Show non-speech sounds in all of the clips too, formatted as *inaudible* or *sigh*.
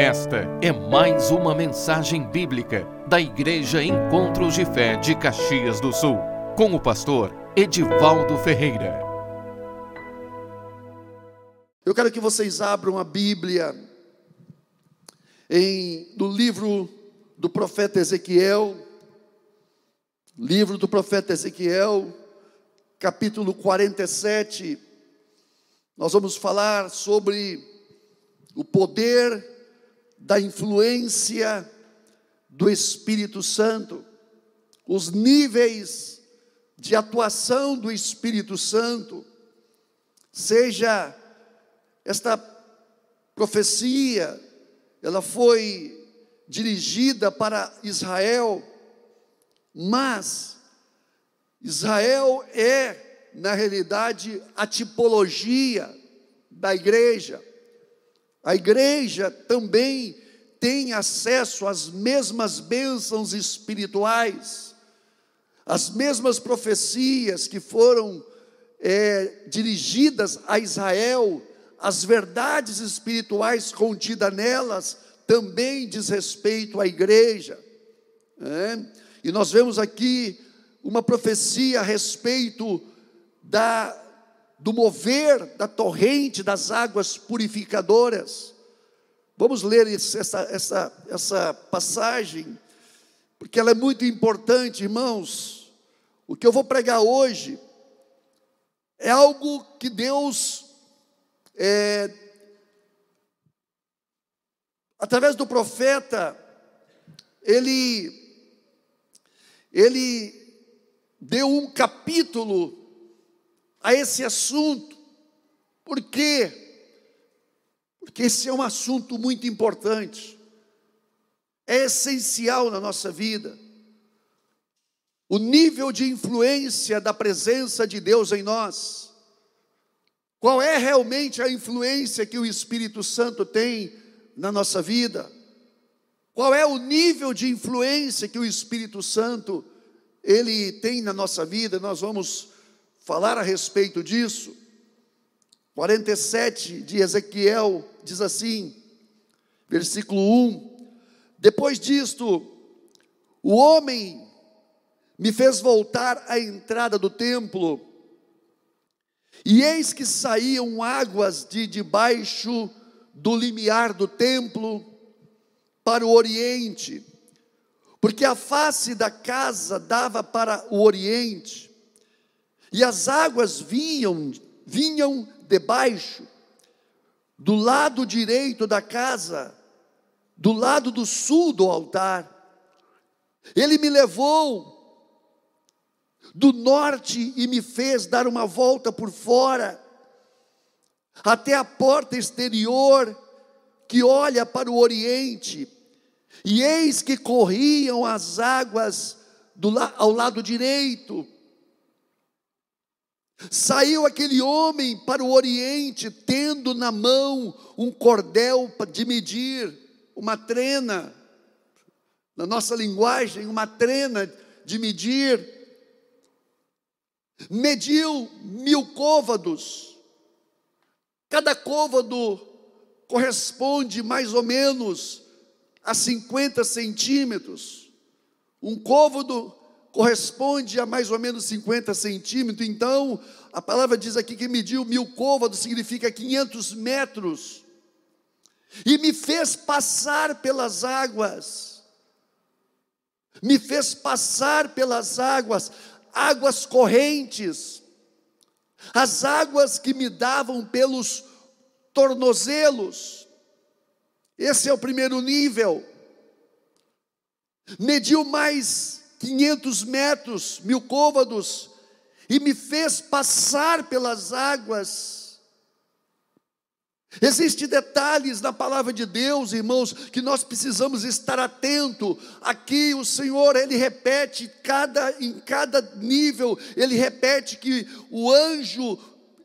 Esta é mais uma mensagem bíblica da Igreja Encontros de Fé de Caxias do Sul, com o pastor Edivaldo Ferreira. Eu quero que vocês abram a Bíblia em no livro do profeta Ezequiel, livro do profeta Ezequiel, capítulo 47. Nós vamos falar sobre o poder da influência do Espírito Santo, os níveis de atuação do Espírito Santo, seja esta profecia, ela foi dirigida para Israel, mas Israel é, na realidade, a tipologia da igreja. A igreja também tem acesso às mesmas bênçãos espirituais, as mesmas profecias que foram é, dirigidas a Israel, as verdades espirituais contidas nelas também diz respeito à igreja. É? E nós vemos aqui uma profecia a respeito da do mover da torrente das águas purificadoras. Vamos ler essa, essa, essa passagem, porque ela é muito importante, irmãos. O que eu vou pregar hoje é algo que Deus, é, através do profeta, ele, ele deu um capítulo a esse assunto. Por quê? Porque esse é um assunto muito importante, é essencial na nossa vida. O nível de influência da presença de Deus em nós. Qual é realmente a influência que o Espírito Santo tem na nossa vida? Qual é o nível de influência que o Espírito Santo ele tem na nossa vida? Nós vamos falar a respeito disso. 47 de Ezequiel diz assim, versículo 1: Depois disto, o homem me fez voltar à entrada do templo, e eis que saíam águas de debaixo do limiar do templo para o oriente, porque a face da casa dava para o oriente. E as águas vinham, vinham debaixo, do lado direito da casa, do lado do sul do altar. Ele me levou do norte e me fez dar uma volta por fora, até a porta exterior que olha para o oriente, e eis que corriam as águas do, ao lado direito, Saiu aquele homem para o Oriente, tendo na mão um cordel de medir, uma trena, na nossa linguagem, uma trena de medir. Mediu mil côvados, cada côvado corresponde mais ou menos a 50 centímetros. Um côvado corresponde a mais ou menos 50 centímetros. Então, a palavra diz aqui que mediu mil côvados, significa 500 metros. E me fez passar pelas águas. Me fez passar pelas águas, águas correntes, as águas que me davam pelos tornozelos. Esse é o primeiro nível. Mediu mais 500 metros, mil côvados, e me fez passar pelas águas. Existem detalhes na palavra de Deus, irmãos, que nós precisamos estar atento. Aqui o Senhor, ele repete cada em cada nível, ele repete que o anjo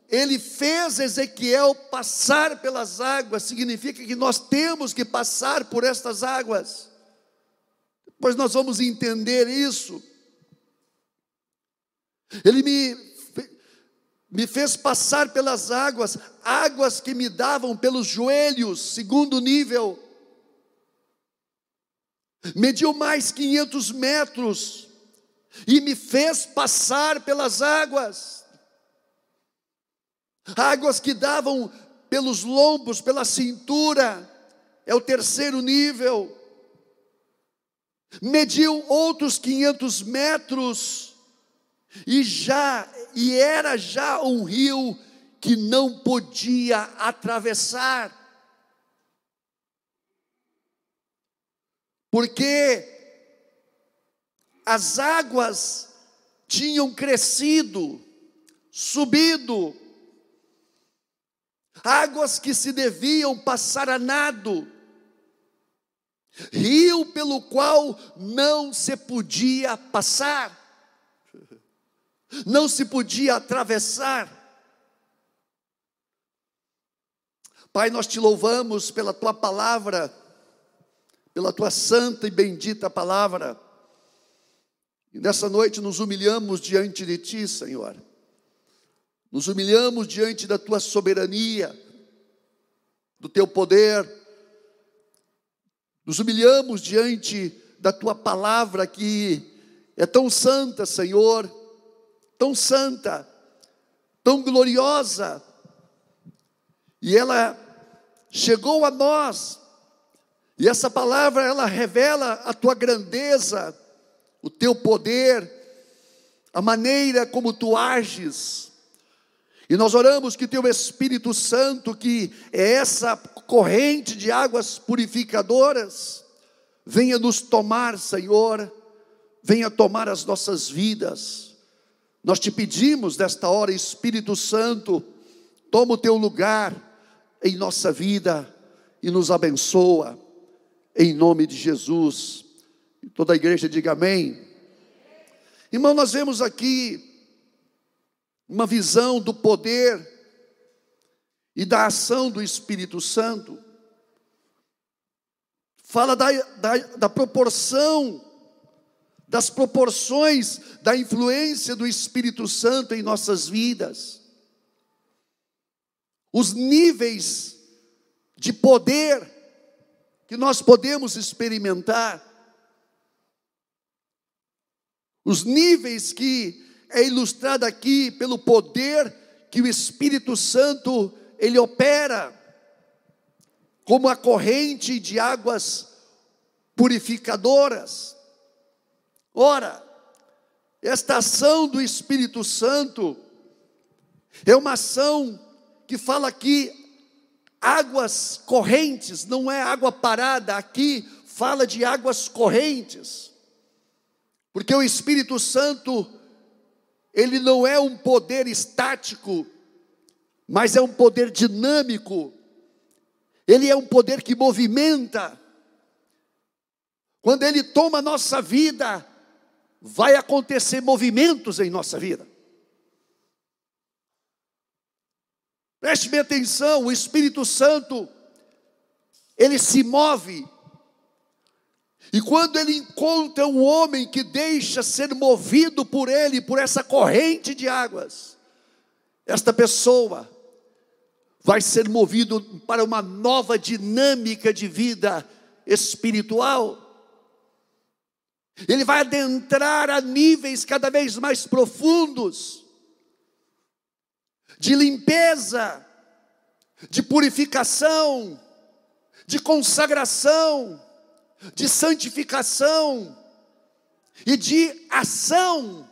ele fez Ezequiel passar pelas águas, significa que nós temos que passar por estas águas pois nós vamos entender isso. Ele me, me fez passar pelas águas, águas que me davam pelos joelhos, segundo nível. mediu mais 500 metros e me fez passar pelas águas. Águas que davam pelos lombos, pela cintura, é o terceiro nível. Mediu outros 500 metros e já e era já um rio que não podia atravessar. Porque as águas tinham crescido, subido, águas que se deviam passar a nado, rio pelo qual não se podia passar, não se podia atravessar. Pai, nós te louvamos pela tua palavra, pela tua santa e bendita palavra. E nessa noite nos humilhamos diante de ti, Senhor. Nos humilhamos diante da tua soberania, do teu poder. Nos humilhamos diante da tua palavra que é tão santa, Senhor, tão santa, tão gloriosa. E ela chegou a nós. E essa palavra ela revela a tua grandeza, o teu poder, a maneira como tu ages. E nós oramos que teu Espírito Santo, que é essa corrente de águas purificadoras, venha nos tomar, Senhor, venha tomar as nossas vidas. Nós te pedimos nesta hora, Espírito Santo, toma o teu lugar em nossa vida e nos abençoa, em nome de Jesus. Toda a igreja diga amém. Irmão, nós vemos aqui uma visão do poder e da ação do Espírito Santo. Fala da, da, da proporção, das proporções da influência do Espírito Santo em nossas vidas. Os níveis de poder que nós podemos experimentar. Os níveis que é ilustrada aqui pelo poder que o Espírito Santo ele opera como a corrente de águas purificadoras. Ora, esta ação do Espírito Santo é uma ação que fala aqui águas correntes, não é água parada, aqui fala de águas correntes. Porque o Espírito Santo ele não é um poder estático, mas é um poder dinâmico, ele é um poder que movimenta. Quando ele toma nossa vida, vai acontecer movimentos em nossa vida. Preste bem atenção, o Espírito Santo, ele se move e quando ele encontra um homem que deixa ser movido por ele, por essa corrente de águas, esta pessoa vai ser movido para uma nova dinâmica de vida espiritual. Ele vai adentrar a níveis cada vez mais profundos de limpeza, de purificação, de consagração de santificação e de ação.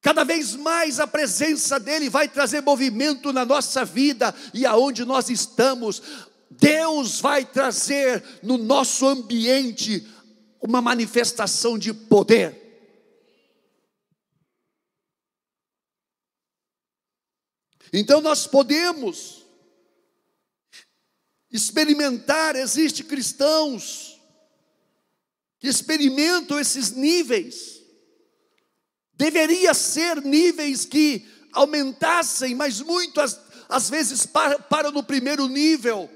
Cada vez mais a presença dele vai trazer movimento na nossa vida e aonde nós estamos, Deus vai trazer no nosso ambiente uma manifestação de poder. Então nós podemos experimentar, existe cristãos que experimentam esses níveis. Deveria ser níveis que aumentassem, mas muitas às vezes param para no primeiro nível,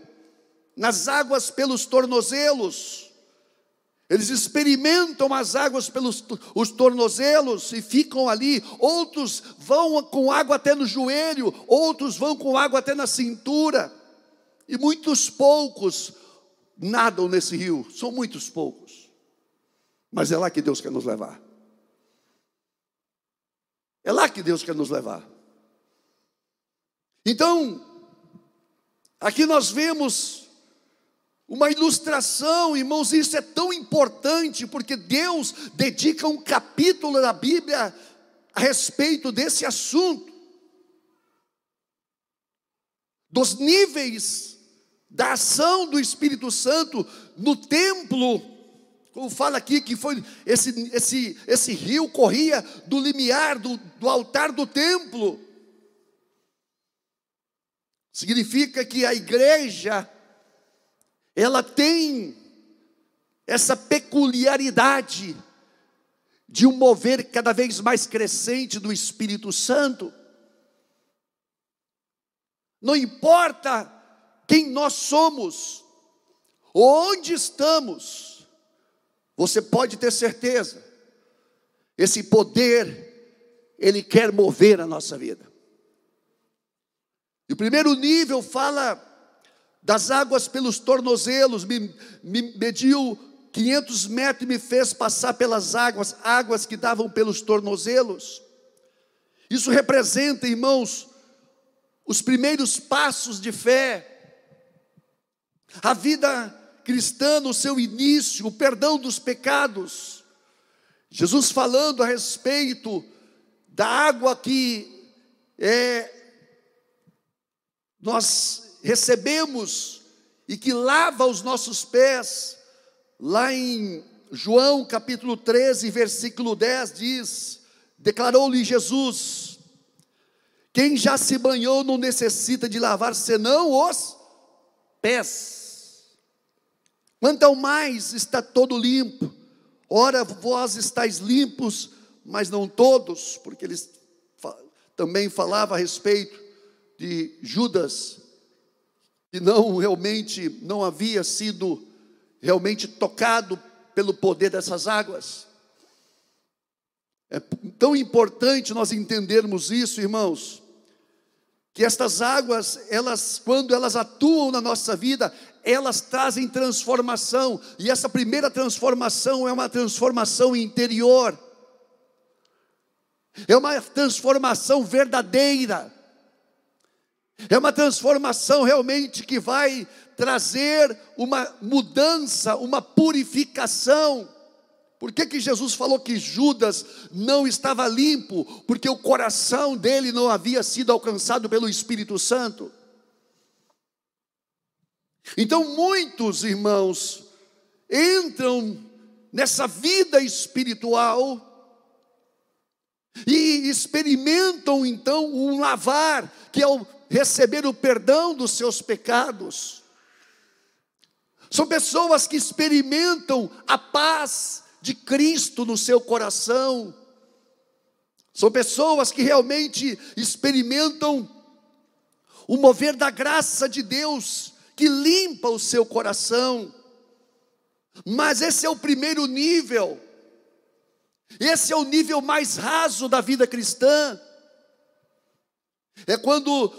nas águas pelos tornozelos. Eles experimentam as águas pelos os tornozelos e ficam ali. Outros vão com água até no joelho, outros vão com água até na cintura. E muitos poucos nadam nesse rio, são muitos poucos. Mas é lá que Deus quer nos levar. É lá que Deus quer nos levar. Então, aqui nós vemos uma ilustração, irmãos, isso é tão importante, porque Deus dedica um capítulo da Bíblia a respeito desse assunto, dos níveis da ação do Espírito Santo no templo, como fala aqui, que foi esse, esse, esse rio corria do limiar do, do altar do templo. Significa que a igreja, ela tem essa peculiaridade de um mover cada vez mais crescente do Espírito Santo. Não importa quem nós somos, onde estamos, você pode ter certeza, esse poder, ele quer mover a nossa vida. E o primeiro nível fala das águas pelos tornozelos, me, me mediu 500 metros e me fez passar pelas águas, águas que davam pelos tornozelos. Isso representa, irmãos, os primeiros passos de fé, a vida cristã no seu início, o perdão dos pecados. Jesus falando a respeito da água que é nós recebemos e que lava os nossos pés, lá em João capítulo 13, versículo 10 diz: Declarou-lhe Jesus: Quem já se banhou não necessita de lavar senão os pés. Quanto ao mais está todo limpo. Ora, vós estáis limpos, mas não todos, porque eles também falava a respeito de Judas, que não realmente não havia sido realmente tocado pelo poder dessas águas. É tão importante nós entendermos isso, irmãos, que estas águas, elas quando elas atuam na nossa vida, elas trazem transformação, e essa primeira transformação é uma transformação interior. É uma transformação verdadeira. É uma transformação realmente que vai trazer uma mudança, uma purificação. Por que, que Jesus falou que Judas não estava limpo? Porque o coração dele não havia sido alcançado pelo Espírito Santo. Então, muitos irmãos entram nessa vida espiritual e experimentam então um lavar, que é o receber o perdão dos seus pecados. São pessoas que experimentam a paz de Cristo no seu coração. São pessoas que realmente experimentam o mover da graça de Deus que limpa o seu coração. Mas esse é o primeiro nível. Esse é o nível mais raso da vida cristã. É quando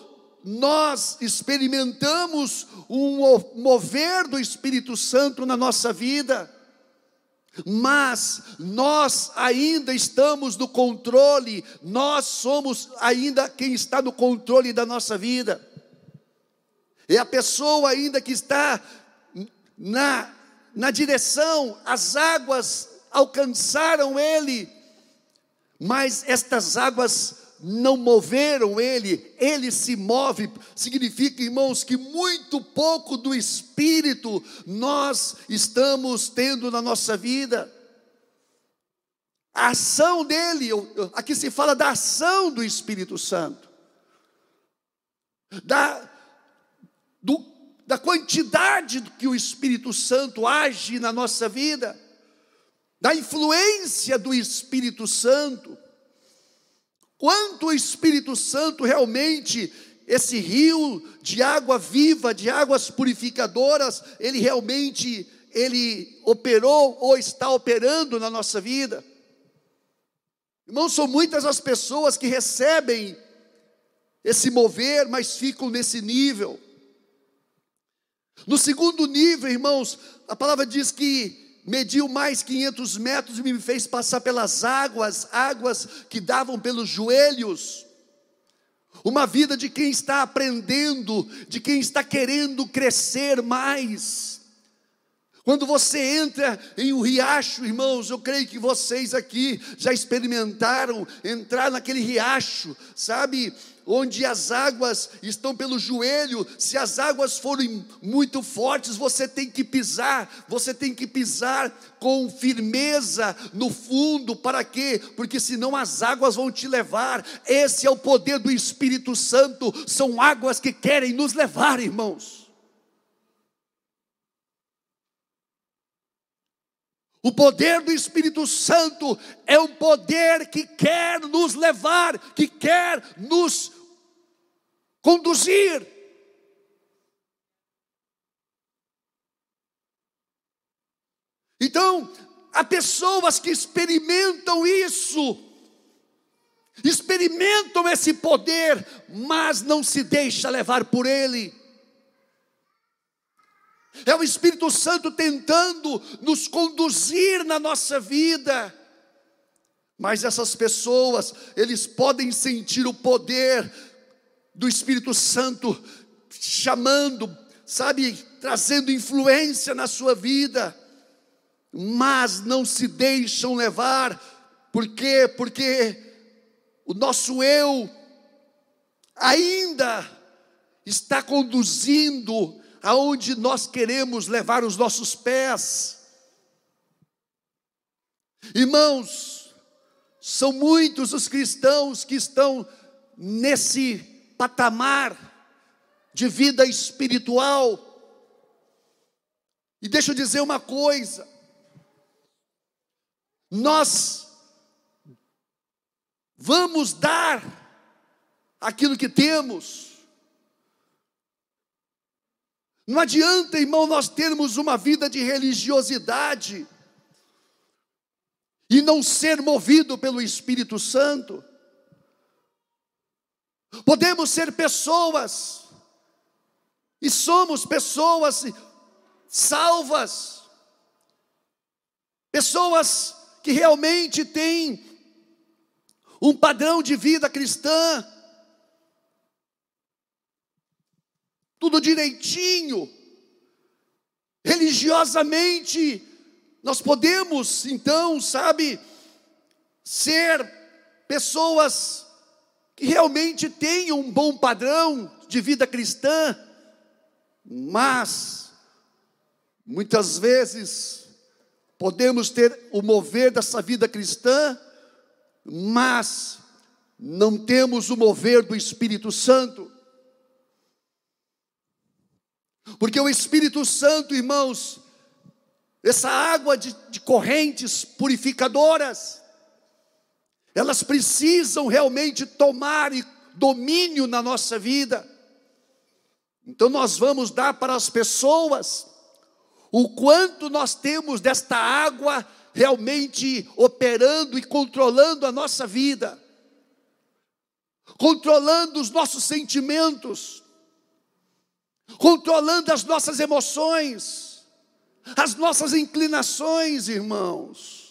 nós experimentamos um mover do Espírito Santo na nossa vida, mas nós ainda estamos no controle, nós somos ainda quem está no controle da nossa vida. É a pessoa ainda que está na, na direção, as águas alcançaram ele, mas estas águas não moveram ele, ele se move, significa, irmãos, que muito pouco do Espírito nós estamos tendo na nossa vida. A ação dele, aqui se fala da ação do Espírito Santo, da, do, da quantidade que o Espírito Santo age na nossa vida, da influência do Espírito Santo. Quanto o Espírito Santo realmente, esse rio de água viva, de águas purificadoras, ele realmente ele operou ou está operando na nossa vida. Irmãos, são muitas as pessoas que recebem esse mover, mas ficam nesse nível. No segundo nível, irmãos, a palavra diz que mediu mais 500 metros e me fez passar pelas águas, águas que davam pelos joelhos. Uma vida de quem está aprendendo, de quem está querendo crescer mais. Quando você entra em um riacho, irmãos, eu creio que vocês aqui já experimentaram entrar naquele riacho, sabe? Onde as águas estão pelo joelho, se as águas forem muito fortes, você tem que pisar, você tem que pisar com firmeza no fundo, para quê? Porque senão as águas vão te levar. Esse é o poder do Espírito Santo, são águas que querem nos levar, irmãos. O poder do Espírito Santo é um poder que quer nos levar, que quer nos conduzir. Então, há pessoas que experimentam isso, experimentam esse poder, mas não se deixa levar por ele. É o Espírito Santo tentando nos conduzir na nossa vida. Mas essas pessoas, eles podem sentir o poder do Espírito Santo chamando, sabe, trazendo influência na sua vida, mas não se deixam levar, por quê? Porque o nosso eu ainda está conduzindo aonde nós queremos levar os nossos pés. Irmãos, são muitos os cristãos que estão nesse patamar de vida espiritual. E deixa eu dizer uma coisa: nós vamos dar aquilo que temos, não adianta, irmão, nós termos uma vida de religiosidade e não ser movido pelo Espírito Santo. Podemos ser pessoas, e somos pessoas salvas, pessoas que realmente têm um padrão de vida cristã, tudo direitinho, religiosamente, nós podemos então, sabe, ser pessoas que realmente tenham um bom padrão de vida cristã, mas muitas vezes podemos ter o mover dessa vida cristã, mas não temos o mover do Espírito Santo. Porque o Espírito Santo, irmãos, essa água de, de correntes purificadoras, elas precisam realmente tomar domínio na nossa vida. Então nós vamos dar para as pessoas o quanto nós temos desta água realmente operando e controlando a nossa vida, controlando os nossos sentimentos, controlando as nossas emoções, as nossas inclinações, irmãos.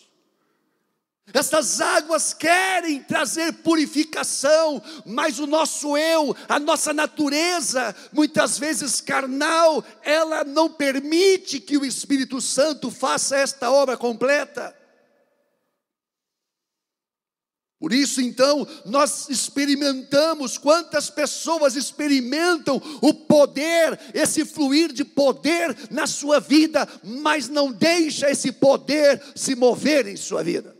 Essas águas querem trazer purificação, mas o nosso eu, a nossa natureza, muitas vezes carnal, ela não permite que o Espírito Santo faça esta obra completa. Por isso, então, nós experimentamos, quantas pessoas experimentam o poder, esse fluir de poder na sua vida, mas não deixa esse poder se mover em sua vida.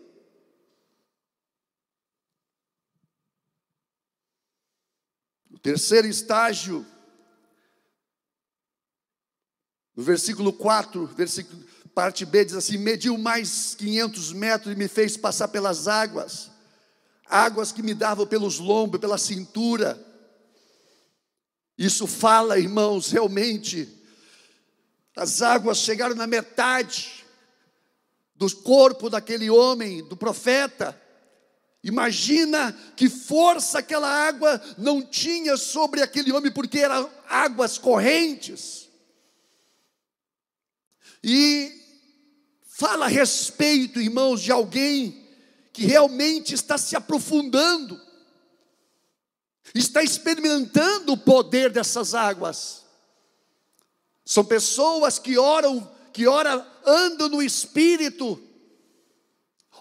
O terceiro estágio, no versículo 4, versículo, parte B diz assim: mediu mais 500 metros e me fez passar pelas águas águas que me davam pelos lombos, pela cintura. Isso fala, irmãos, realmente, as águas chegaram na metade do corpo daquele homem, do profeta. Imagina que força aquela água não tinha sobre aquele homem, porque eram águas correntes. E fala a respeito, irmãos, de alguém que realmente está se aprofundando, está experimentando o poder dessas águas. São pessoas que oram, que ora andam no Espírito,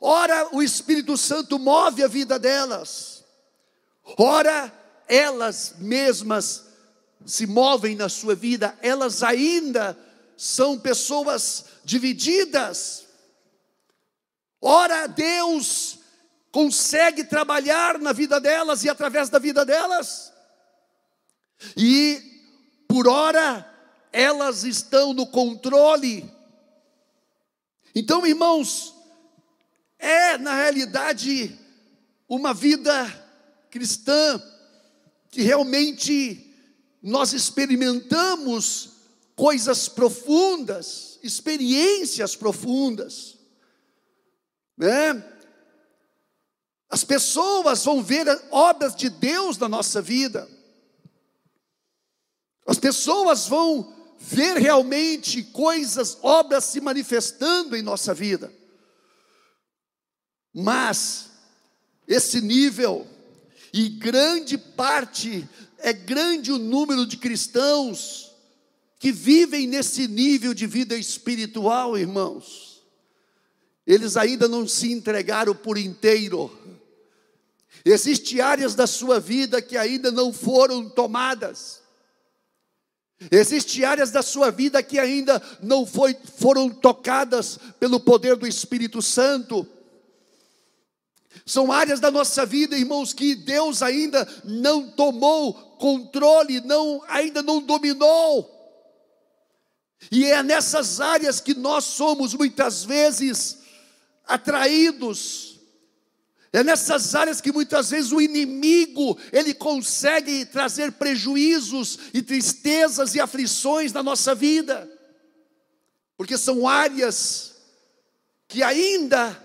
ora o Espírito Santo move a vida delas, ora elas mesmas se movem na sua vida, elas ainda são pessoas divididas. Ora, Deus consegue trabalhar na vida delas e através da vida delas. E por ora elas estão no controle. Então, irmãos, é na realidade uma vida cristã que realmente nós experimentamos coisas profundas, experiências profundas, né? As pessoas vão ver obras de Deus na nossa vida. As pessoas vão ver realmente coisas, obras se manifestando em nossa vida. Mas esse nível e grande parte é grande o número de cristãos que vivem nesse nível de vida espiritual, irmãos. Eles ainda não se entregaram por inteiro. Existem áreas da sua vida que ainda não foram tomadas. Existem áreas da sua vida que ainda não foi, foram tocadas pelo poder do Espírito Santo. São áreas da nossa vida, irmãos, que Deus ainda não tomou controle, não, ainda não dominou. E é nessas áreas que nós somos muitas vezes atraídos. É nessas áreas que muitas vezes o inimigo, ele consegue trazer prejuízos e tristezas e aflições na nossa vida. Porque são áreas que ainda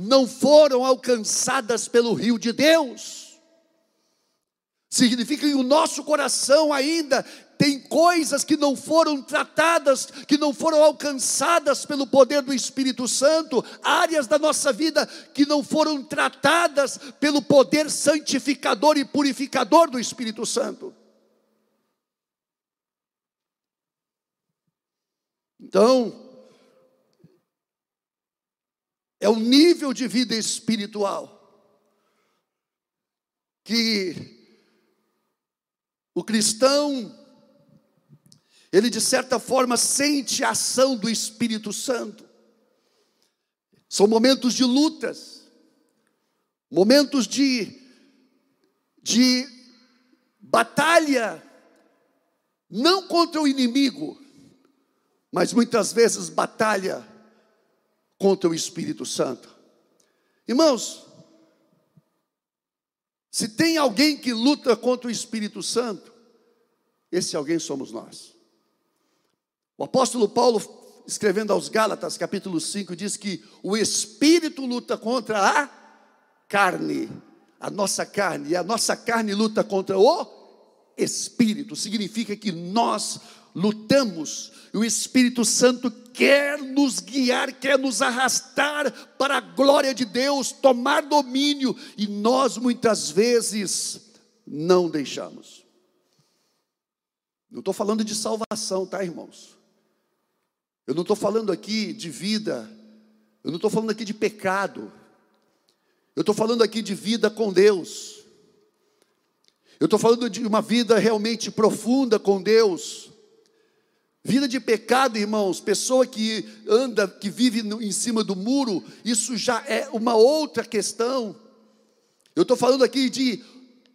não foram alcançadas pelo rio de Deus. Significa que o nosso coração ainda tem coisas que não foram tratadas, que não foram alcançadas pelo poder do Espírito Santo, áreas da nossa vida que não foram tratadas pelo poder santificador e purificador do Espírito Santo. Então, é o nível de vida espiritual que o cristão, ele de certa forma sente a ação do Espírito Santo. São momentos de lutas, momentos de, de batalha, não contra o inimigo, mas muitas vezes batalha contra o Espírito Santo. Irmãos, se tem alguém que luta contra o Espírito Santo, esse alguém somos nós. O apóstolo Paulo, escrevendo aos Gálatas, capítulo 5, diz que o Espírito luta contra a carne, a nossa carne, e a nossa carne luta contra o Espírito. Significa que nós lutamos, e o Espírito Santo quer nos guiar, quer nos arrastar para a glória de Deus, tomar domínio, e nós muitas vezes não deixamos. Não estou falando de salvação, tá, irmãos? Eu não estou falando aqui de vida, eu não estou falando aqui de pecado, eu estou falando aqui de vida com Deus, eu estou falando de uma vida realmente profunda com Deus, Vida de pecado, irmãos, pessoa que anda, que vive no, em cima do muro, isso já é uma outra questão. Eu estou falando aqui de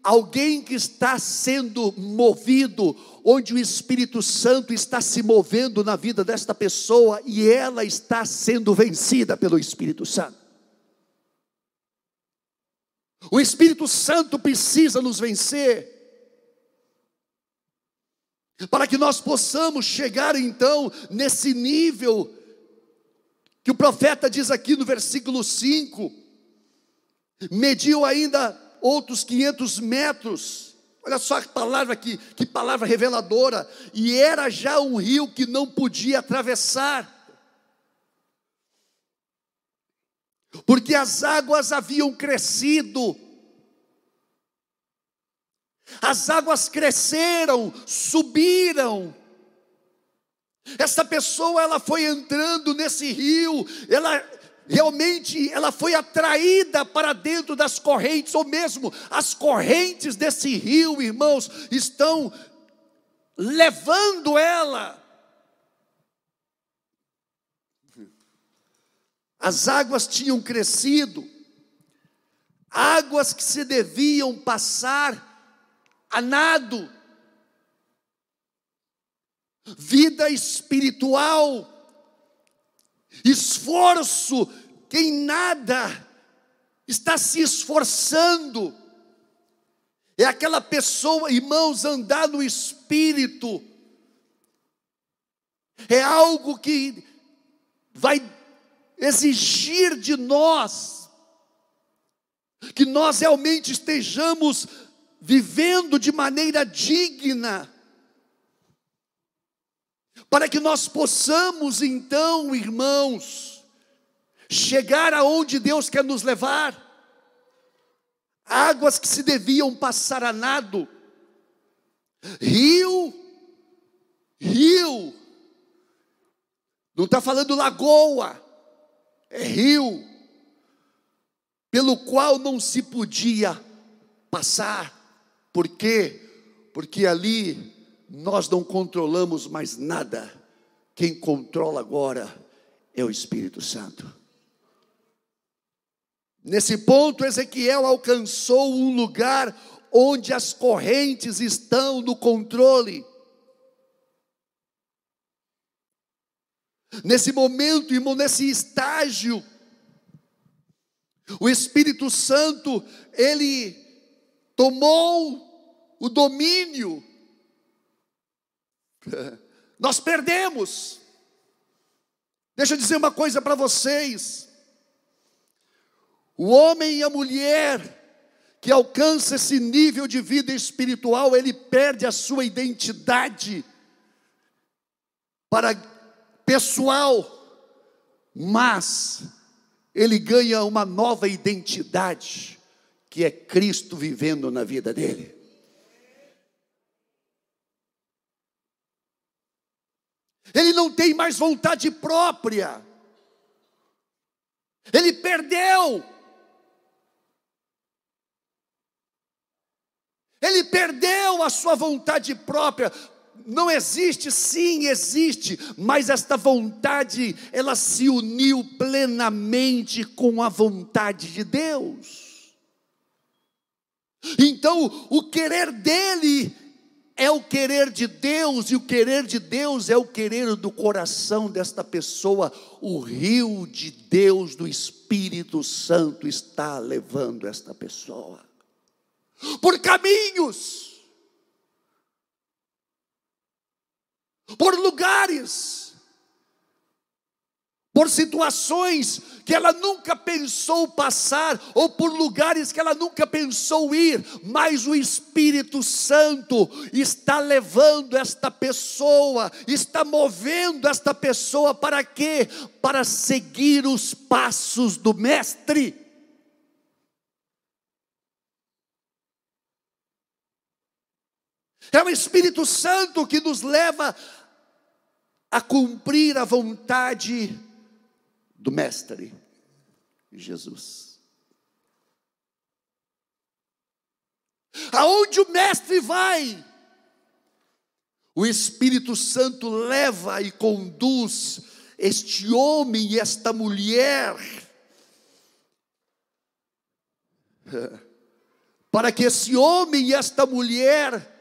alguém que está sendo movido, onde o Espírito Santo está se movendo na vida desta pessoa e ela está sendo vencida pelo Espírito Santo. O Espírito Santo precisa nos vencer para que nós possamos chegar então nesse nível que o profeta diz aqui no versículo 5: mediu ainda outros 500 metros. Olha só que palavra aqui, que palavra reveladora. E era já um rio que não podia atravessar, porque as águas haviam crescido as águas cresceram, subiram. Essa pessoa ela foi entrando nesse rio, ela realmente ela foi atraída para dentro das correntes, ou mesmo as correntes desse rio, irmãos, estão levando ela. As águas tinham crescido, águas que se deviam passar a nado, vida espiritual, esforço, quem nada está se esforçando, é aquela pessoa, irmãos, andar no espírito, é algo que vai exigir de nós, que nós realmente estejamos vivendo de maneira digna, para que nós possamos então, irmãos, chegar aonde Deus quer nos levar. Águas que se deviam passar a nado, rio, rio, não está falando lagoa, é rio, pelo qual não se podia passar. Por quê? Porque ali nós não controlamos mais nada. Quem controla agora é o Espírito Santo. Nesse ponto, Ezequiel alcançou um lugar onde as correntes estão no controle. Nesse momento, irmão, nesse estágio, o Espírito Santo, ele tomou o domínio, *laughs* nós perdemos. Deixa eu dizer uma coisa para vocês: o homem e a mulher que alcança esse nível de vida espiritual, ele perde a sua identidade para pessoal, mas ele ganha uma nova identidade que é Cristo vivendo na vida dele. Ele não tem mais vontade própria. Ele perdeu. Ele perdeu a sua vontade própria. Não existe, sim, existe, mas esta vontade, ela se uniu plenamente com a vontade de Deus. Então, o querer dele é o querer de Deus, e o querer de Deus é o querer do coração desta pessoa. O rio de Deus, do Espírito Santo, está levando esta pessoa por caminhos, por lugares, por situações que ela nunca pensou passar, ou por lugares que ela nunca pensou ir, mas o Espírito Santo está levando esta pessoa, está movendo esta pessoa para quê? Para seguir os passos do Mestre. É o Espírito Santo que nos leva a cumprir a vontade do Mestre Jesus. Aonde o Mestre vai, o Espírito Santo leva e conduz este homem e esta mulher *laughs* para que esse homem e esta mulher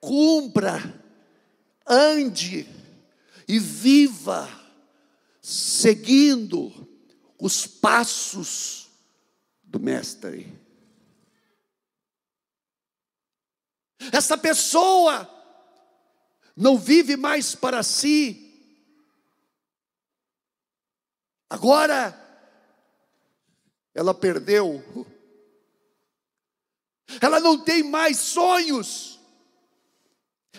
cumpra, ande e viva seguindo os passos do Mestre. Essa pessoa não vive mais para si. Agora, ela perdeu. Ela não tem mais sonhos.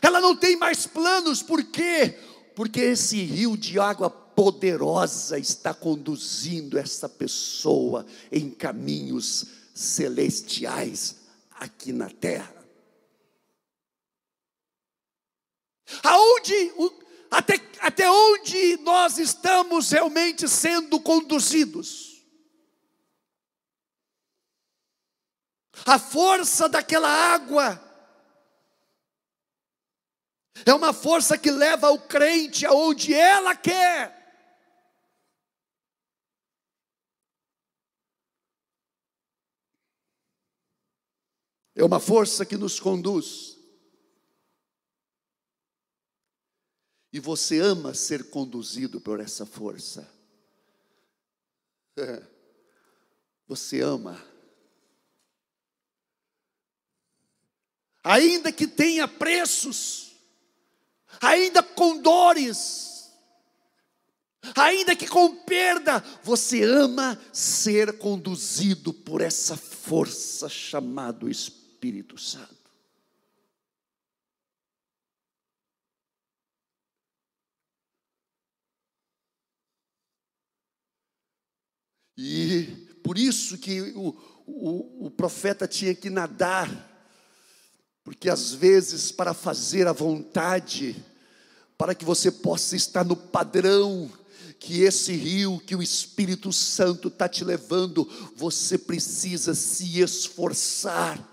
Ela não tem mais planos, por quê? Porque esse rio de água poderosa está conduzindo essa pessoa em caminhos celestiais aqui na terra. Aonde, até, até onde nós estamos realmente sendo conduzidos? A força daquela água é uma força que leva o crente aonde ela quer. É uma força que nos conduz. E você ama ser conduzido por essa força. *laughs* Você ama. Ainda que tenha preços, ainda com dores, ainda que com perda, você ama ser conduzido por essa força chamada Espírito Santo. E por isso que o, o, o profeta tinha que nadar, porque às vezes, para fazer a vontade, para que você possa estar no padrão que esse rio que o Espírito Santo está te levando, você precisa se esforçar.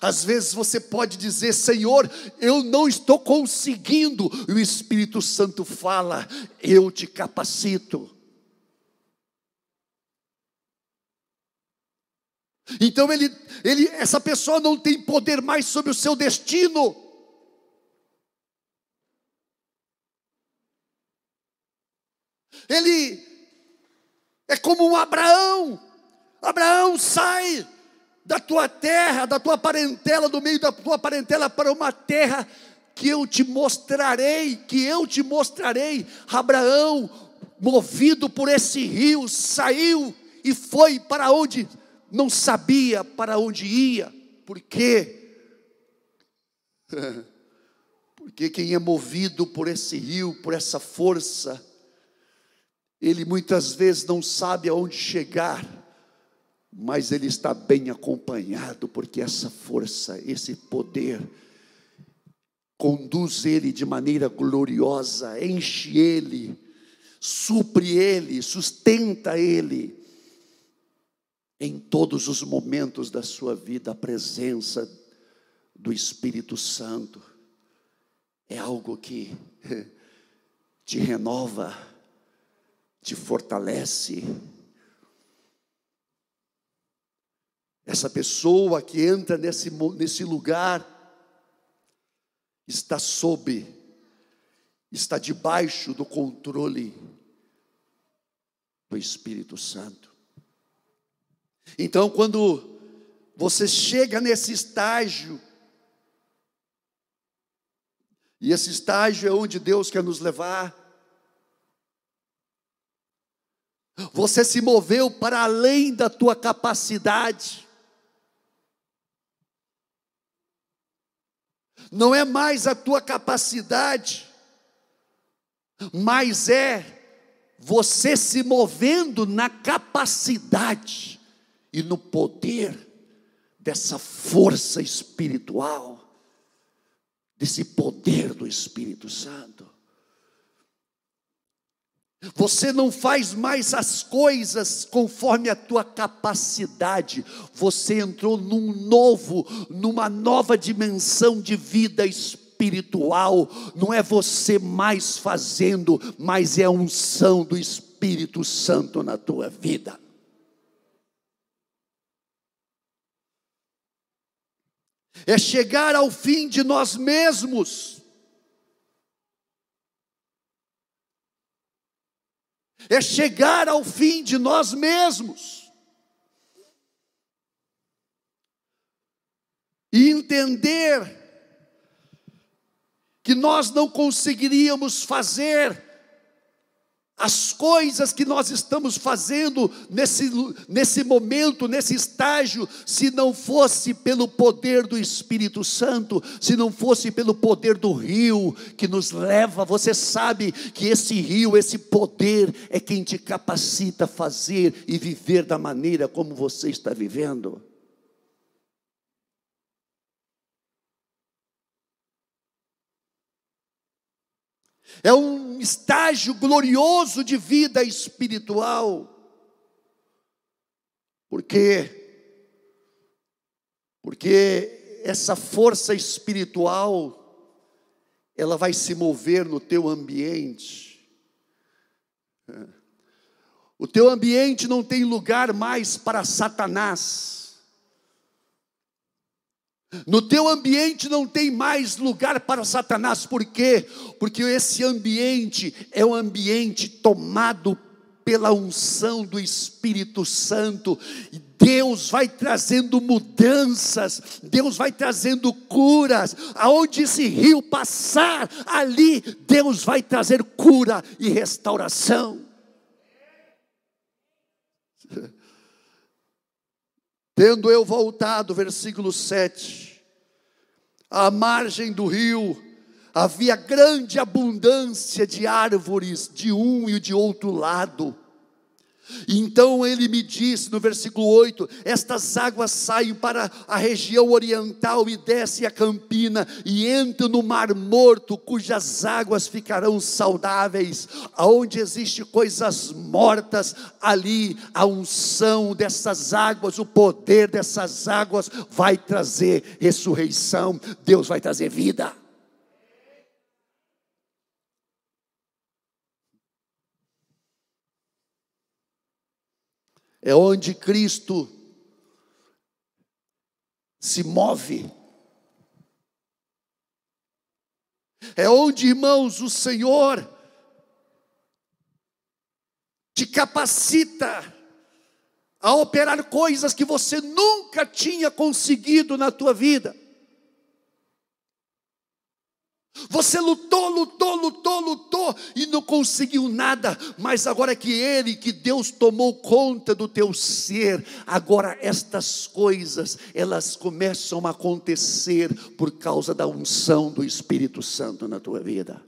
Às vezes você pode dizer, Senhor, eu não estou conseguindo, e o Espírito Santo fala, eu te capacito. Então ele, ele, essa pessoa não tem poder mais sobre o seu destino. Ele é como um Abraão. Abraão sai da tua terra, da tua parentela, do meio da tua parentela para uma terra que eu te mostrarei, que eu te mostrarei. Abraão, movido por esse rio, saiu e foi para onde não sabia para onde ia. Por quê? *laughs* Porque quem é movido por esse rio, por essa força, ele muitas vezes não sabe aonde chegar mas ele está bem acompanhado, porque essa força, esse poder, conduz ele de maneira gloriosa, enche ele, supre ele, sustenta ele. Em todos os momentos da sua vida, a presença do Espírito Santo é algo que *laughs* te renova, te fortalece, Essa pessoa que entra nesse, nesse lugar está sob, está debaixo do controle do Espírito Santo. Então, quando você chega nesse estágio, e esse estágio é onde Deus quer nos levar, você se moveu para além da tua capacidade, não é mais a tua capacidade, mas é você se movendo na capacidade e no poder dessa força espiritual, desse poder do Espírito Santo. Você não faz mais as coisas conforme a tua capacidade. Você entrou num novo, numa nova dimensão de vida espiritual. Não é você mais fazendo, mas é a unção do Espírito Santo na tua vida. É chegar ao fim de nós mesmos é chegar ao fim de nós mesmos. E entender que nós não conseguiríamos fazer as coisas que nós estamos fazendo nesse, nesse momento, nesse estágio, se não fosse pelo poder do Espírito Santo, se não fosse pelo poder do rio que nos leva, você sabe que esse rio, esse poder é quem te capacita a fazer e viver da maneira como você está vivendo. É um estágio glorioso de vida espiritual. Por quê? Porque essa força espiritual, ela vai se mover no teu ambiente. O teu ambiente não tem lugar mais para Satanás. No teu ambiente não tem mais lugar para Satanás, por quê? Porque esse ambiente é um ambiente tomado pela unção do Espírito Santo, Deus vai trazendo mudanças, Deus vai trazendo curas, aonde esse rio passar, ali Deus vai trazer cura e restauração. Tendo eu voltado, versículo 7, à margem do rio, havia grande abundância de árvores de um e de outro lado então ele me disse no versículo 8: Estas águas saem para a região oriental e descem a campina e entram no Mar Morto, cujas águas ficarão saudáveis. Aonde existe coisas mortas, ali a unção dessas águas, o poder dessas águas vai trazer ressurreição, Deus vai trazer vida. É onde Cristo se move. É onde, irmãos, o Senhor te capacita a operar coisas que você nunca tinha conseguido na tua vida. Você lutou, lutou, lutou, lutou e não conseguiu nada, mas agora que Ele, que Deus tomou conta do teu ser, agora estas coisas, elas começam a acontecer por causa da unção do Espírito Santo na tua vida.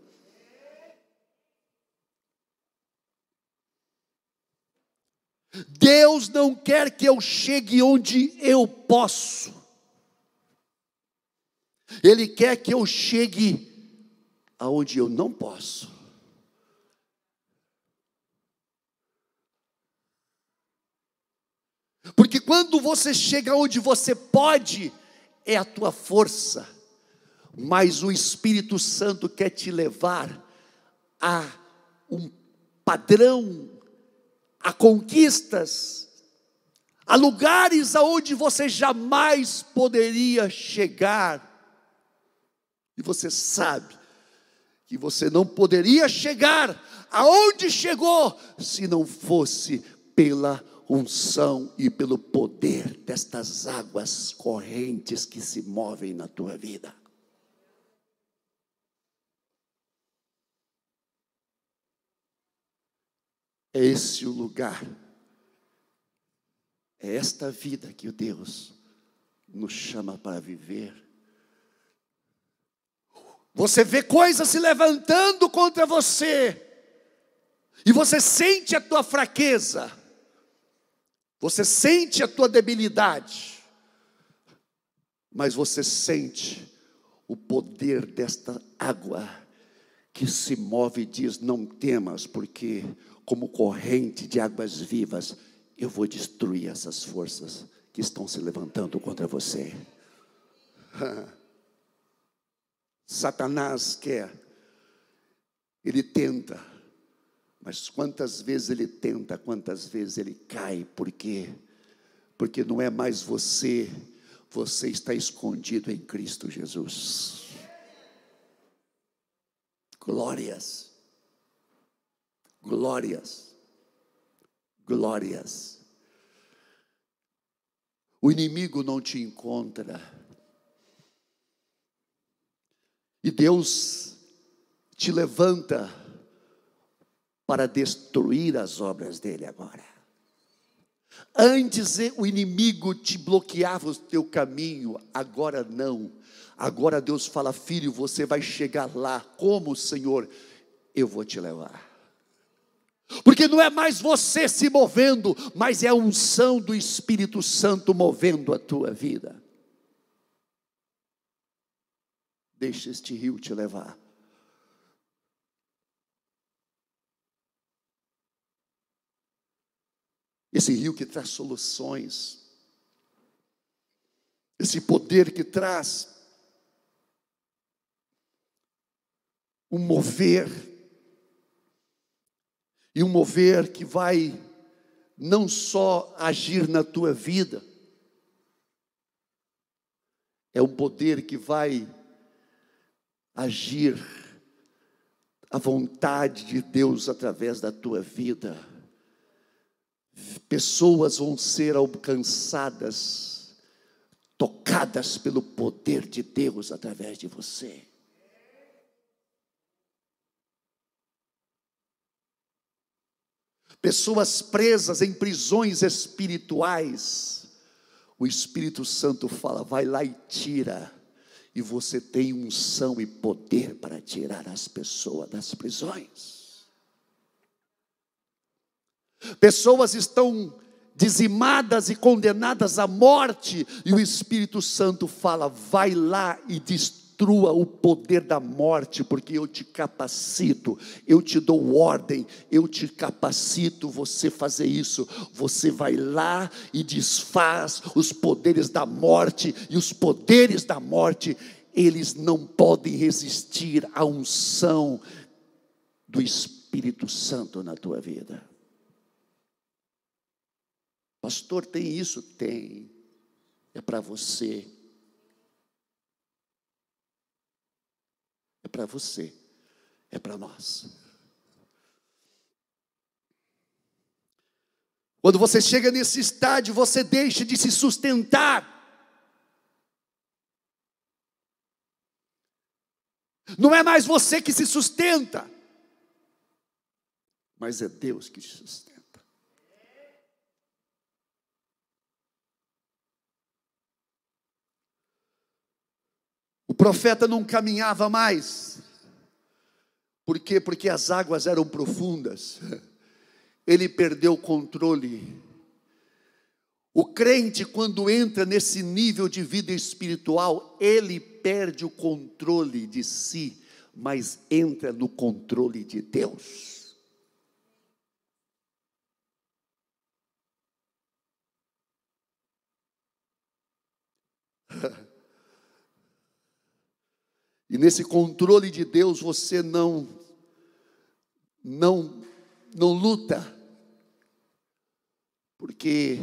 Deus não quer que eu chegue onde eu posso, Ele quer que eu chegue aonde eu não posso. Porque quando você chega onde você pode, é a tua força, mas o Espírito Santo quer te levar a um padrão, a conquistas, a lugares aonde você jamais poderia chegar. E você sabe que você não poderia chegar aonde chegou se não fosse pela unção e pelo poder destas águas correntes que se movem na tua vida. É esse o lugar, é esta vida que o Deus nos chama para viver. Você vê coisas se levantando contra você, e você sente a tua fraqueza, você sente a tua debilidade, mas você sente o poder desta água que se move e diz: Não temas, porque, como corrente de águas vivas, eu vou destruir essas forças que estão se levantando contra você. *laughs* Satanás quer, ele tenta, mas quantas vezes ele tenta, quantas vezes ele cai, por quê? Porque não é mais você, você está escondido em Cristo Jesus. Glórias, glórias, glórias. O inimigo não te encontra e Deus te levanta para destruir as obras dele agora. Antes o inimigo te bloqueava o teu caminho, agora não. Agora Deus fala, filho, você vai chegar lá. Como, Senhor? Eu vou te levar. Porque não é mais você se movendo, mas é a unção do Espírito Santo movendo a tua vida. Deixa este rio te levar. Esse rio que traz soluções, esse poder que traz um mover, e um mover que vai não só agir na tua vida, é um poder que vai agir a vontade de Deus através da tua vida. Pessoas vão ser alcançadas, tocadas pelo poder de Deus através de você. Pessoas presas em prisões espirituais, o Espírito Santo fala: vai lá e tira e você tem unção e poder para tirar as pessoas das prisões. Pessoas estão dizimadas e condenadas à morte, e o Espírito Santo fala: vai lá e destrua o poder da morte, porque eu te capacito, eu te dou ordem, eu te capacito você fazer isso. Você vai lá e desfaz os poderes da morte, e os poderes da morte, eles não podem resistir à unção do Espírito Santo na tua vida. Pastor, tem isso? Tem. É para você. É para você, é para nós. Quando você chega nesse estádio, você deixa de se sustentar. Não é mais você que se sustenta, mas é Deus que te sustenta. Profeta não caminhava mais. Por quê? Porque as águas eram profundas. Ele perdeu o controle. O crente, quando entra nesse nível de vida espiritual, ele perde o controle de si, mas entra no controle de Deus. *laughs* E nesse controle de Deus você não não não luta. Porque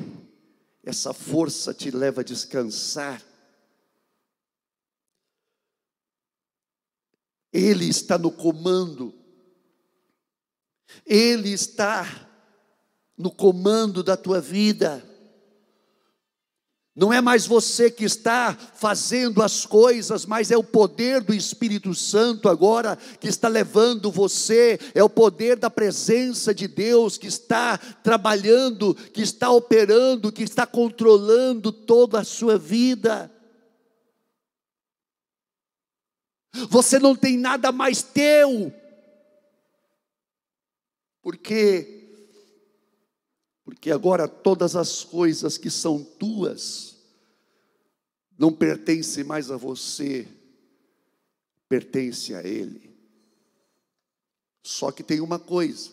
essa força te leva a descansar. Ele está no comando. Ele está no comando da tua vida. Não é mais você que está fazendo as coisas, mas é o poder do Espírito Santo agora que está levando você, é o poder da presença de Deus que está trabalhando, que está operando, que está controlando toda a sua vida. Você não tem nada mais teu, porque porque agora todas as coisas que são tuas não pertencem mais a você, pertence a Ele. Só que tem uma coisa: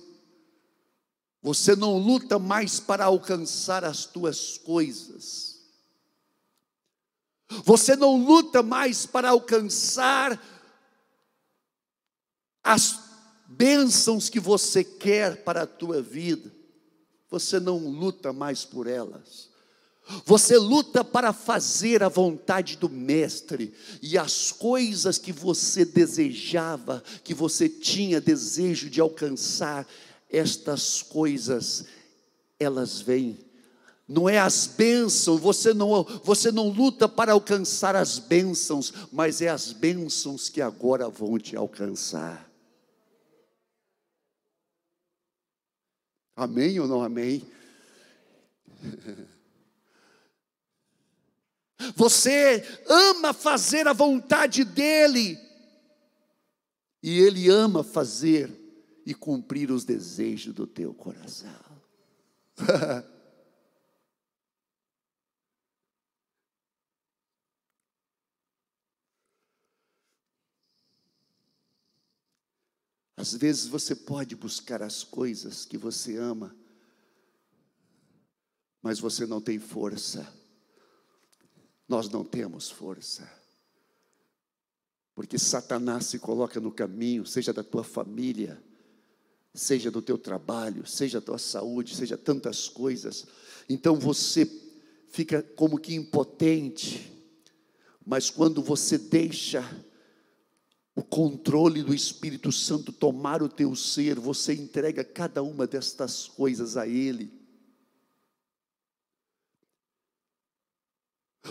você não luta mais para alcançar as tuas coisas. Você não luta mais para alcançar as bênçãos que você quer para a tua vida você não luta mais por elas. Você luta para fazer a vontade do Mestre, e as coisas que você desejava, que você tinha desejo de alcançar, estas coisas, elas vêm. Não é as bênçãos, você não, você não luta para alcançar as bênçãos, mas é as bênçãos que agora vão te alcançar. Amém ou não amém? *laughs* Você ama fazer a vontade dEle, e Ele ama fazer e cumprir os desejos do teu coração. *laughs* Às vezes você pode buscar as coisas que você ama, mas você não tem força. Nós não temos força. Porque Satanás se coloca no caminho, seja da tua família, seja do teu trabalho, seja da tua saúde, seja tantas coisas. Então você fica como que impotente. Mas quando você deixa o controle do Espírito Santo tomar o teu ser, você entrega cada uma destas coisas a Ele.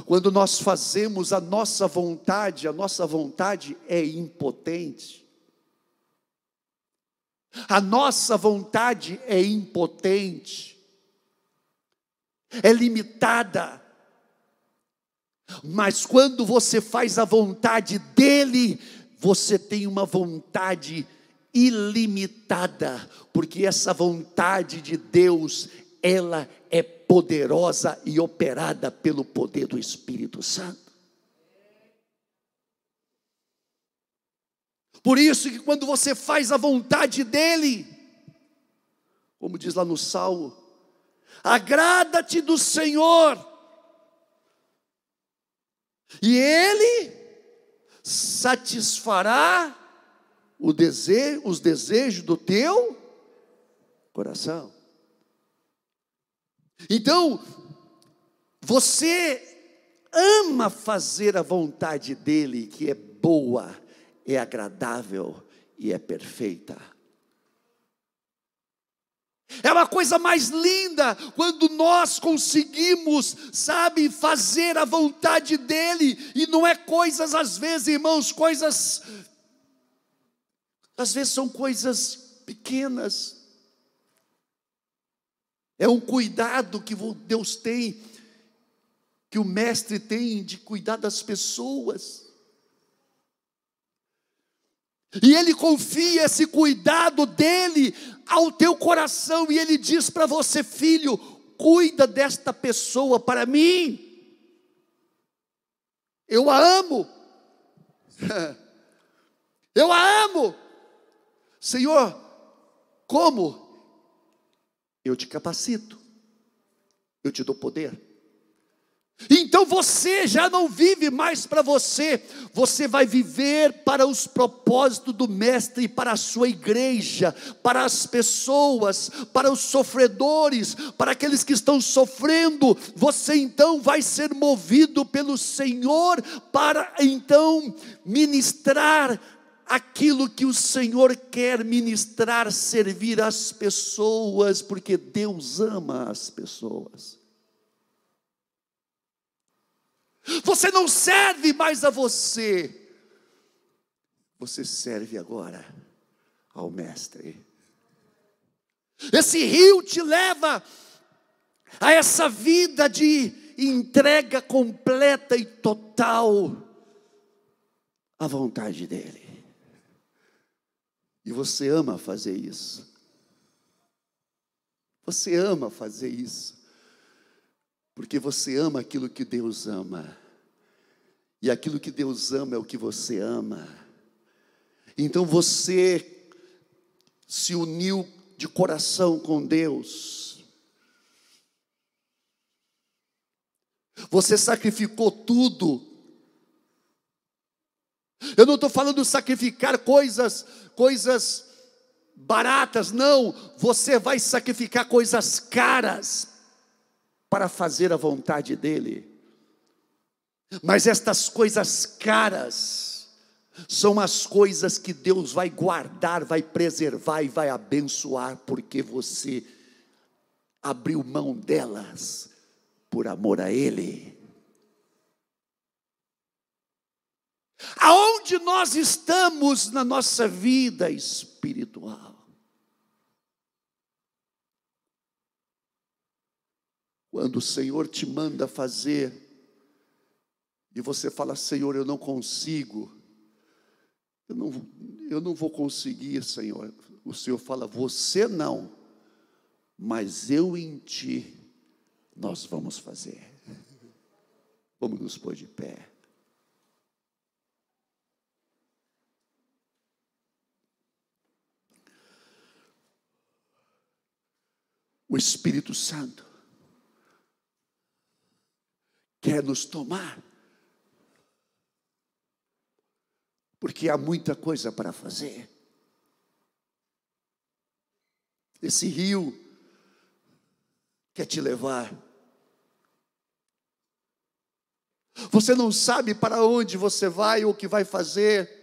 Quando nós fazemos a nossa vontade, a nossa vontade é impotente. A nossa vontade é impotente, é limitada. Mas quando você faz a vontade dEle, você tem uma vontade ilimitada, porque essa vontade de Deus, ela é poderosa e operada pelo poder do Espírito Santo. Por isso que quando você faz a vontade dele, como diz lá no Salmo, agrada-te do Senhor, e ele satisfará desejo, os desejos do teu coração. Então, você ama fazer a vontade dele, que é boa, é agradável e é perfeita. É uma coisa mais linda quando nós conseguimos, sabe, fazer a vontade dEle, e não é coisas, às vezes, irmãos, coisas, às vezes são coisas pequenas, é um cuidado que Deus tem, que o Mestre tem de cuidar das pessoas. E ele confia esse cuidado dele ao teu coração, e ele diz para você, filho, cuida desta pessoa para mim. Eu a amo. *laughs* Eu a amo. Senhor, como? Eu te capacito. Eu te dou poder. Então você já não vive mais para você, você vai viver para os propósitos do Mestre, para a sua igreja, para as pessoas, para os sofredores, para aqueles que estão sofrendo. Você então vai ser movido pelo Senhor para então ministrar aquilo que o Senhor quer ministrar, servir às pessoas, porque Deus ama as pessoas. Você não serve mais a você. Você serve agora ao Mestre. Esse rio te leva a essa vida de entrega completa e total à vontade dEle. E você ama fazer isso. Você ama fazer isso porque você ama aquilo que Deus ama, e aquilo que Deus ama é o que você ama. Então você se uniu de coração com Deus, você sacrificou tudo. Eu não estou falando sacrificar coisas, coisas baratas, não. Você vai sacrificar coisas caras para fazer a vontade dEle. Mas estas coisas caras são as coisas que Deus vai guardar, vai preservar e vai abençoar, porque você abriu mão delas por amor a Ele. Aonde nós estamos na nossa vida espiritual? Quando o Senhor te manda fazer, e você fala, Senhor, eu não consigo, eu não, eu não vou conseguir, Senhor. O Senhor fala, você não, mas eu em ti, nós vamos fazer. Vamos nos pôr de pé. O Espírito Santo quer nos tomar, porque há muita coisa para fazer. Esse rio quer te levar. Você não sabe para onde você vai ou o que vai fazer.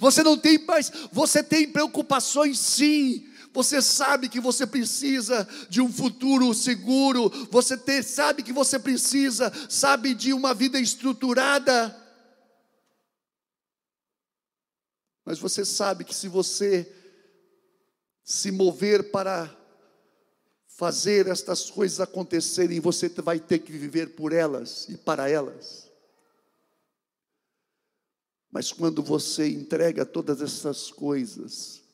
Você não tem mais, você tem preocupações sim, você sabe que você precisa de um futuro seguro, você ter, sabe que você precisa, sabe, de uma vida estruturada. Mas você sabe que se você se mover para fazer estas coisas acontecerem, você vai ter que viver por elas e para elas. Mas quando você entrega todas essas coisas,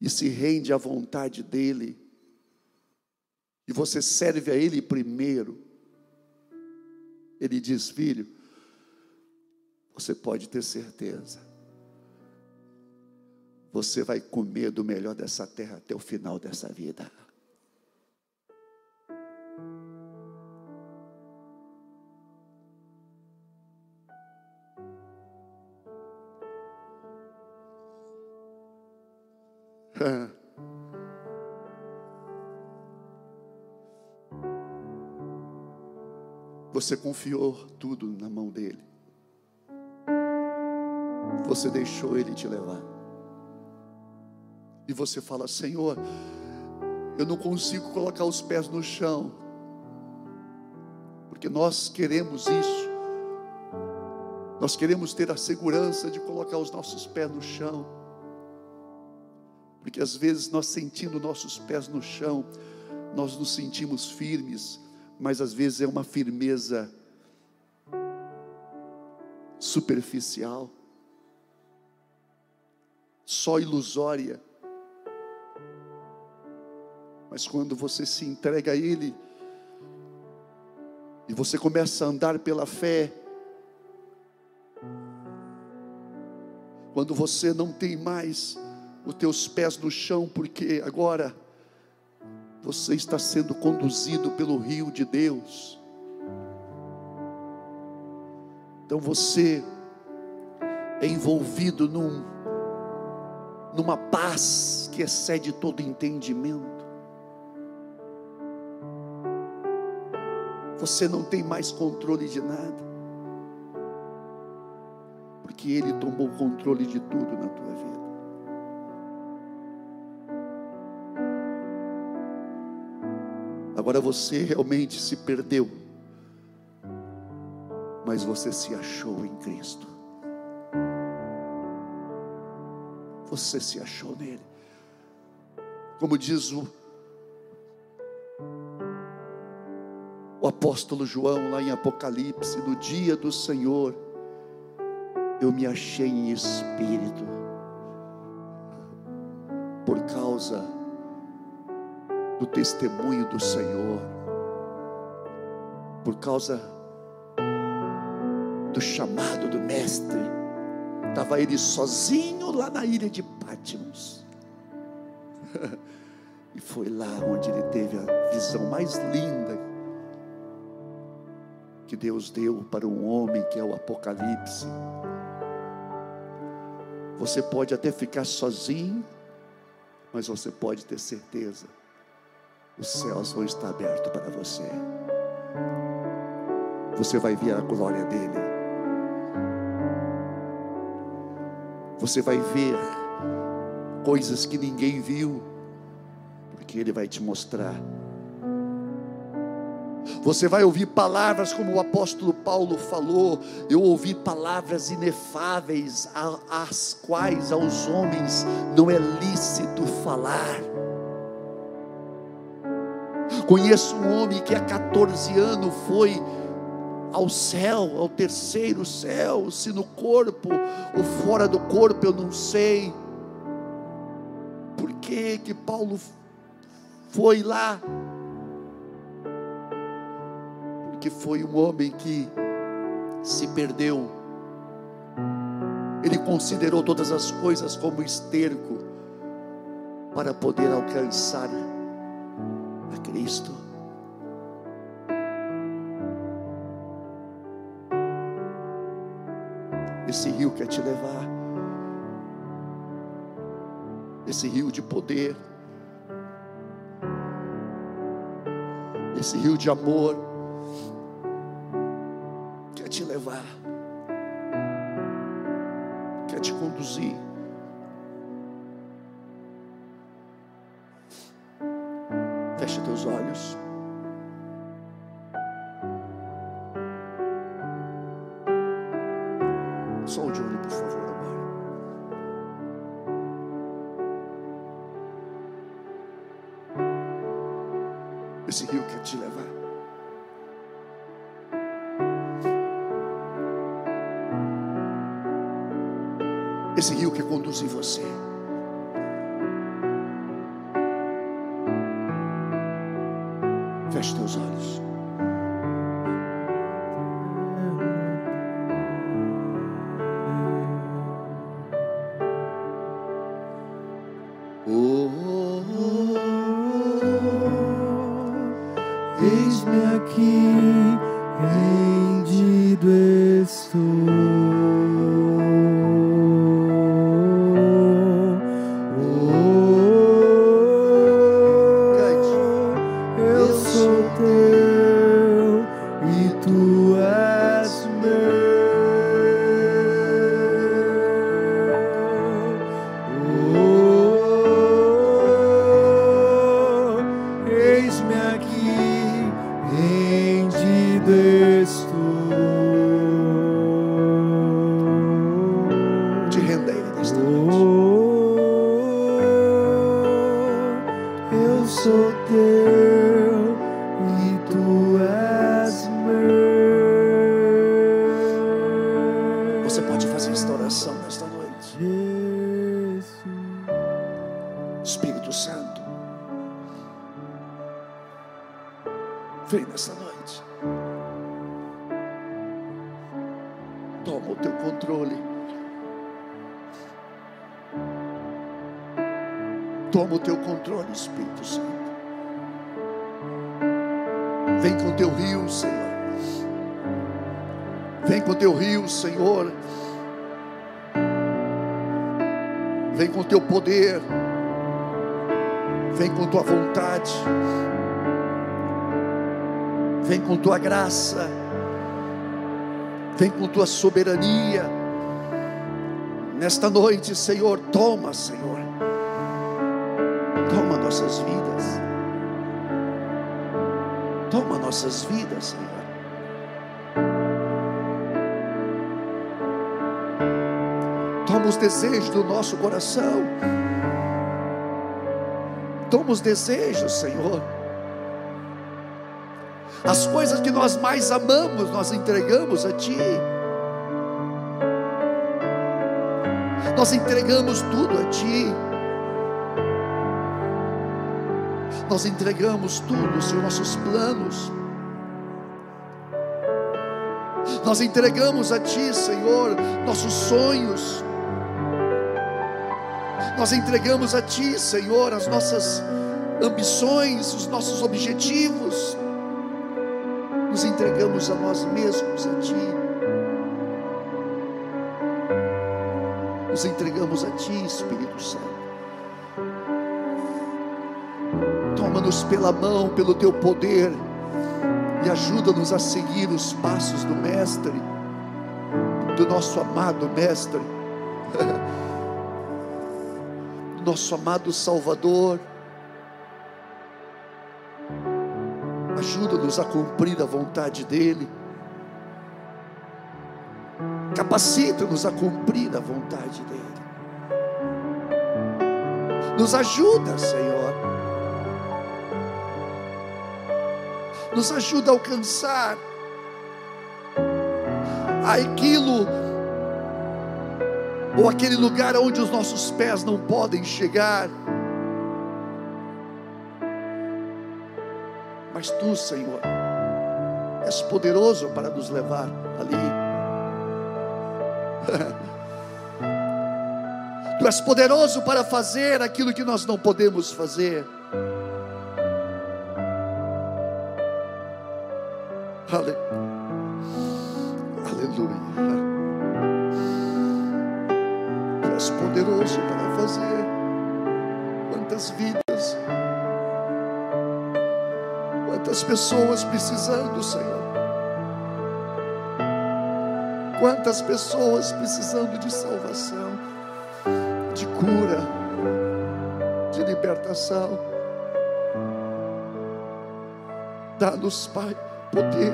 e se rende à vontade dEle, e você serve a Ele primeiro, Ele diz: Filho, você pode ter certeza, você vai comer do melhor dessa terra até o final dessa vida. *laughs* Você confiou tudo na mão dele. Você deixou ele te levar. E você fala: Senhor, eu não consigo colocar os pés no chão, porque nós queremos isso. Nós queremos ter a segurança de colocar os nossos pés no chão. Porque às vezes nós sentindo nossos pés no chão, nós nos sentimos firmes, mas às vezes é uma firmeza superficial, só ilusória. Mas quando você se entrega a Ele, e você começa a andar pela fé, quando você não tem mais os teus pés no chão, porque agora você está sendo conduzido pelo rio de Deus. Então você é envolvido num, numa paz que excede todo entendimento. Você não tem mais controle de nada, porque Ele tomou o controle de tudo na tua vida. Agora você realmente se perdeu, mas você se achou em Cristo. Você se achou nele. Como diz o, o apóstolo João lá em Apocalipse, no dia do Senhor, eu me achei em espírito, por causa do testemunho do Senhor, por causa do chamado do Mestre. Estava ele sozinho lá na ilha de Pátimos. *laughs* e foi lá onde ele teve a visão mais linda que Deus deu para um homem, que é o Apocalipse. Você pode até ficar sozinho, mas você pode ter certeza os céus vão estar abertos para você. Você vai ver a glória dele. Você vai ver coisas que ninguém viu, porque ele vai te mostrar. Você vai ouvir palavras como o apóstolo Paulo falou. Eu ouvi palavras inefáveis, as quais aos homens não é lícito falar. Conheço um homem que há 14 anos foi ao céu, ao terceiro céu, se no corpo ou fora do corpo, eu não sei. Por que que Paulo foi lá? Porque foi um homem que se perdeu. Ele considerou todas as coisas como esterco para poder alcançar Cristo. Esse rio quer te levar, esse rio de poder, esse rio de amor, quer te levar, quer te conduzir. Eis-me aqui, rendido estou. Graça. Vem com tua soberania. Nesta noite, Senhor, toma, Senhor. Toma nossas vidas. Toma nossas vidas, Senhor. Toma os desejos do nosso coração. Toma os desejos, Senhor. As coisas que nós mais amamos, nós entregamos a Ti. Nós entregamos tudo a Ti. Nós entregamos tudo, Senhor, nossos planos. Nós entregamos a Ti, Senhor, nossos sonhos. Nós entregamos a Ti, Senhor, as nossas ambições, os nossos objetivos. A nós mesmos, a Ti. Nos entregamos a Ti, Espírito Santo. Toma-nos pela mão, pelo Teu poder, e ajuda-nos a seguir os passos do Mestre, do nosso amado Mestre, *laughs* do nosso amado Salvador. Ajuda-nos a cumprir a vontade dEle. Capacita-nos a cumprir a vontade dEle. Nos ajuda, Senhor. nos ajuda a alcançar aquilo ou aquele lugar onde os nossos pés não podem chegar. Mas tu, Senhor, és poderoso para nos levar ali. *laughs* tu és poderoso para fazer aquilo que nós não podemos fazer. Aleluia. Tu és poderoso para fazer. Quantas vidas, quantas pessoas precisando, Senhor. Quantas pessoas precisando de salvação, de cura, de libertação. Dá-nos, Pai, poder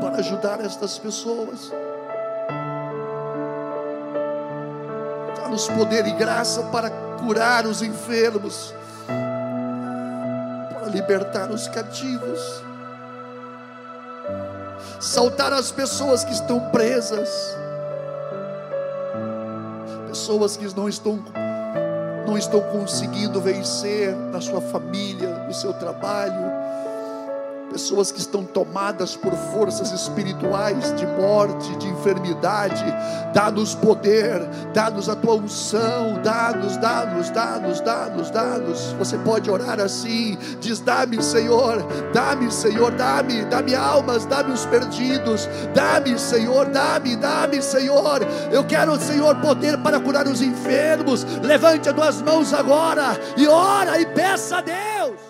para ajudar estas pessoas. Dá-nos poder e graça para curar os enfermos, libertar os cativos, saltar as pessoas que estão presas, pessoas que não estão não estão conseguindo vencer na sua família, no seu trabalho, pessoas que estão tomadas por forças espirituais de morte, de enfermidade. Dá-nos poder, dá-nos a tua unção, dá-nos, dá-nos, dá-nos, dá-nos, dá-nos. Você pode orar assim: diz: dá-me, Senhor, dá-me, Senhor, dá-me, dá-me almas, dá-me os perdidos, dá-me, Senhor, dá-me, dá-me, Senhor. Eu quero, Senhor, poder para curar os enfermos. Levante as tuas mãos agora e ora e peça a Deus.